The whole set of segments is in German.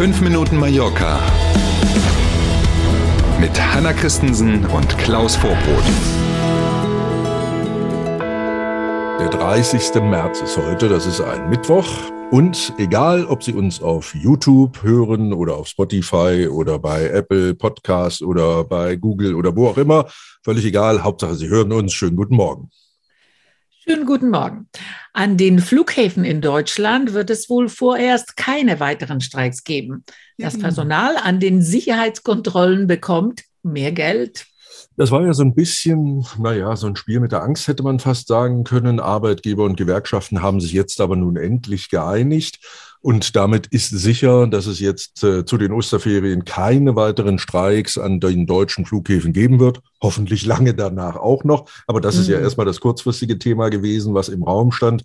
5 Minuten Mallorca mit Hanna Christensen und Klaus Vorbrot. Der 30. März ist heute, das ist ein Mittwoch. Und egal, ob Sie uns auf YouTube hören oder auf Spotify oder bei Apple Podcast oder bei Google oder wo auch immer, völlig egal, Hauptsache Sie hören uns. Schönen guten Morgen. Schönen guten Morgen. An den Flughäfen in Deutschland wird es wohl vorerst keine weiteren Streiks geben. Das mhm. Personal an den Sicherheitskontrollen bekommt mehr Geld. Das war ja so ein bisschen, naja, so ein Spiel mit der Angst, hätte man fast sagen können. Arbeitgeber und Gewerkschaften haben sich jetzt aber nun endlich geeinigt. Und damit ist sicher, dass es jetzt äh, zu den Osterferien keine weiteren Streiks an den deutschen Flughäfen geben wird. Hoffentlich lange danach auch noch. Aber das mhm. ist ja mhm. erstmal das kurzfristige Thema gewesen, was im Raum stand.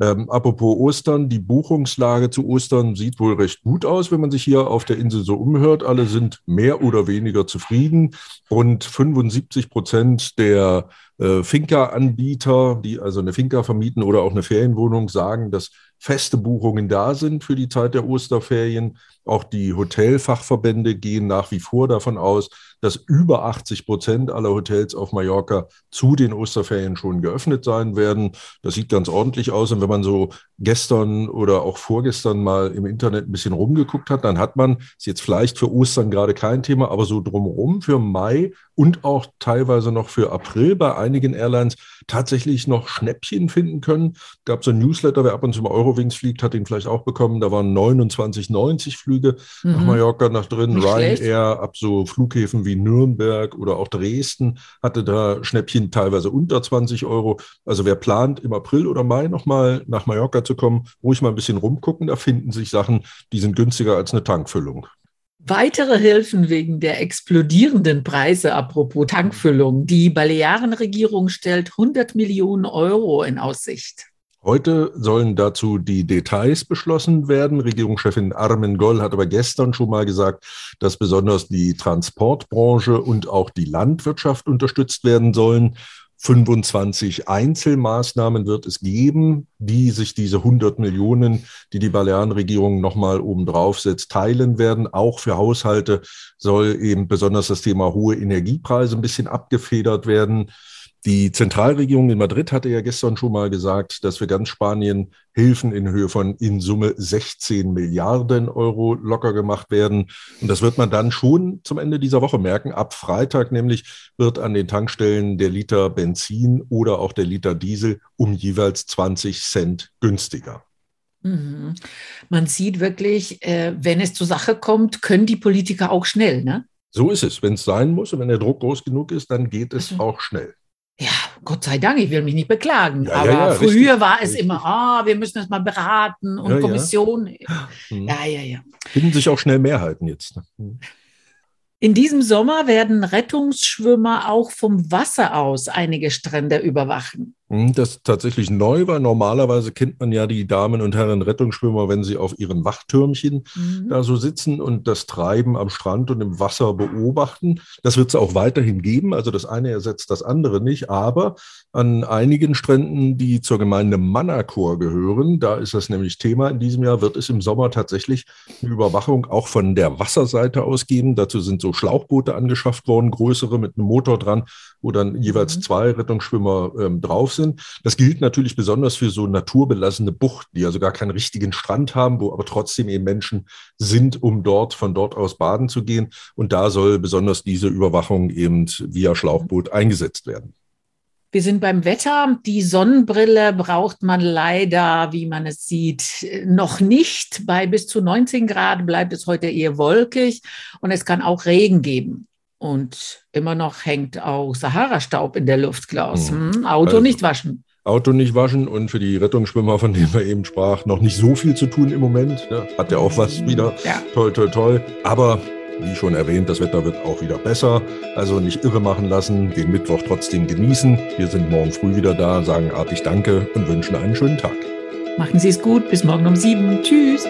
Ähm, apropos Ostern, die Buchungslage zu Ostern sieht wohl recht gut aus, wenn man sich hier auf der Insel so umhört. Alle sind mehr oder weniger zufrieden. Rund 75 Prozent der äh, Finca-Anbieter, die also eine Finca vermieten oder auch eine Ferienwohnung, sagen, dass feste Buchungen da sind für die Zeit der Osterferien. Auch die Hotelfachverbände gehen nach wie vor davon aus, dass über 80 Prozent aller Hotels auf Mallorca zu den Osterferien schon geöffnet sein werden. Das sieht ganz ordentlich aus. Und wenn man so gestern oder auch vorgestern mal im Internet ein bisschen rumgeguckt hat, dann hat man, ist jetzt vielleicht für Ostern gerade kein Thema, aber so drumherum für Mai und auch teilweise noch für April bei einigen Airlines tatsächlich noch Schnäppchen finden können. Gab so ein Newsletter, wer ab und zu mal Eurowings fliegt, hat ihn vielleicht auch bekommen. Da waren 29,90 Flüge mhm. nach Mallorca nach drin. Ryanair ab so Flughäfen wie Nürnberg oder auch Dresden hatte da Schnäppchen teilweise unter 20 Euro. Also wer plant, im April oder Mai nochmal nach Mallorca zu kommen, ruhig mal ein bisschen rumgucken. Da finden sich Sachen, die sind günstiger als eine Tankfüllung. Weitere Hilfen wegen der explodierenden Preise, apropos Tankfüllung. Die Balearenregierung stellt 100 Millionen Euro in Aussicht. Heute sollen dazu die Details beschlossen werden. Regierungschefin Armen Goll hat aber gestern schon mal gesagt, dass besonders die Transportbranche und auch die Landwirtschaft unterstützt werden sollen. 25 Einzelmaßnahmen wird es geben, die sich diese 100 Millionen, die die Balearenregierung nochmal obendrauf setzt, teilen werden. Auch für Haushalte soll eben besonders das Thema hohe Energiepreise ein bisschen abgefedert werden. Die Zentralregierung in Madrid hatte ja gestern schon mal gesagt, dass für ganz Spanien Hilfen in Höhe von in Summe 16 Milliarden Euro locker gemacht werden. Und das wird man dann schon zum Ende dieser Woche merken. Ab Freitag nämlich wird an den Tankstellen der Liter Benzin oder auch der Liter Diesel um jeweils 20 Cent günstiger. Mhm. Man sieht wirklich, äh, wenn es zur Sache kommt, können die Politiker auch schnell, ne? So ist es. Wenn es sein muss und wenn der Druck groß genug ist, dann geht es also. auch schnell. Gott sei Dank, ich will mich nicht beklagen. Ja, aber ja, ja, früher richtig, war es richtig. immer, ah, wir müssen das mal beraten und Kommission. Hm. Ja, ja, ja. Finden sich auch schnell Mehrheiten jetzt. Ne? Hm. In diesem Sommer werden Rettungsschwimmer auch vom Wasser aus einige Strände überwachen. Hm, das ist tatsächlich neu, weil normalerweise kennt man ja die Damen und Herren Rettungsschwimmer, wenn sie auf ihren Wachtürmchen mhm. da so sitzen und das Treiben am Strand und im Wasser beobachten. Das wird es auch weiterhin geben. Also das eine ersetzt das andere nicht. Aber an einigen Stränden, die zur Gemeinde Manacor gehören, da ist das nämlich Thema in diesem Jahr, wird es im Sommer tatsächlich eine Überwachung auch von der Wasserseite aus geben. Dazu sind so Schlauchboote angeschafft worden, größere mit einem Motor dran, wo dann jeweils mhm. zwei Rettungsschwimmer ähm, drauf sind. Das gilt natürlich besonders für so naturbelassene Buchten, die also gar keinen richtigen Strand haben, wo aber trotzdem eben Menschen sind, um dort von dort aus baden zu gehen. Und da soll besonders diese Überwachung eben via Schlauchboot eingesetzt werden. Wir sind beim Wetter. Die Sonnenbrille braucht man leider, wie man es sieht, noch nicht. Bei bis zu 19 Grad bleibt es heute eher wolkig und es kann auch Regen geben. Und immer noch hängt auch Sahara-Staub in der Luft, Klaus. Hm. hm Auto also, nicht waschen. Auto nicht waschen und für die Rettungsschwimmer, von denen wir eben sprach, noch nicht so viel zu tun im Moment. Ne? Hat ja auch was wieder. Ja. Toll, toll, toll. Aber wie schon erwähnt, das Wetter wird auch wieder besser. Also nicht irre machen lassen, den Mittwoch trotzdem genießen. Wir sind morgen früh wieder da, sagen artig Danke und wünschen einen schönen Tag. Machen Sie es gut. Bis morgen um sieben. Tschüss.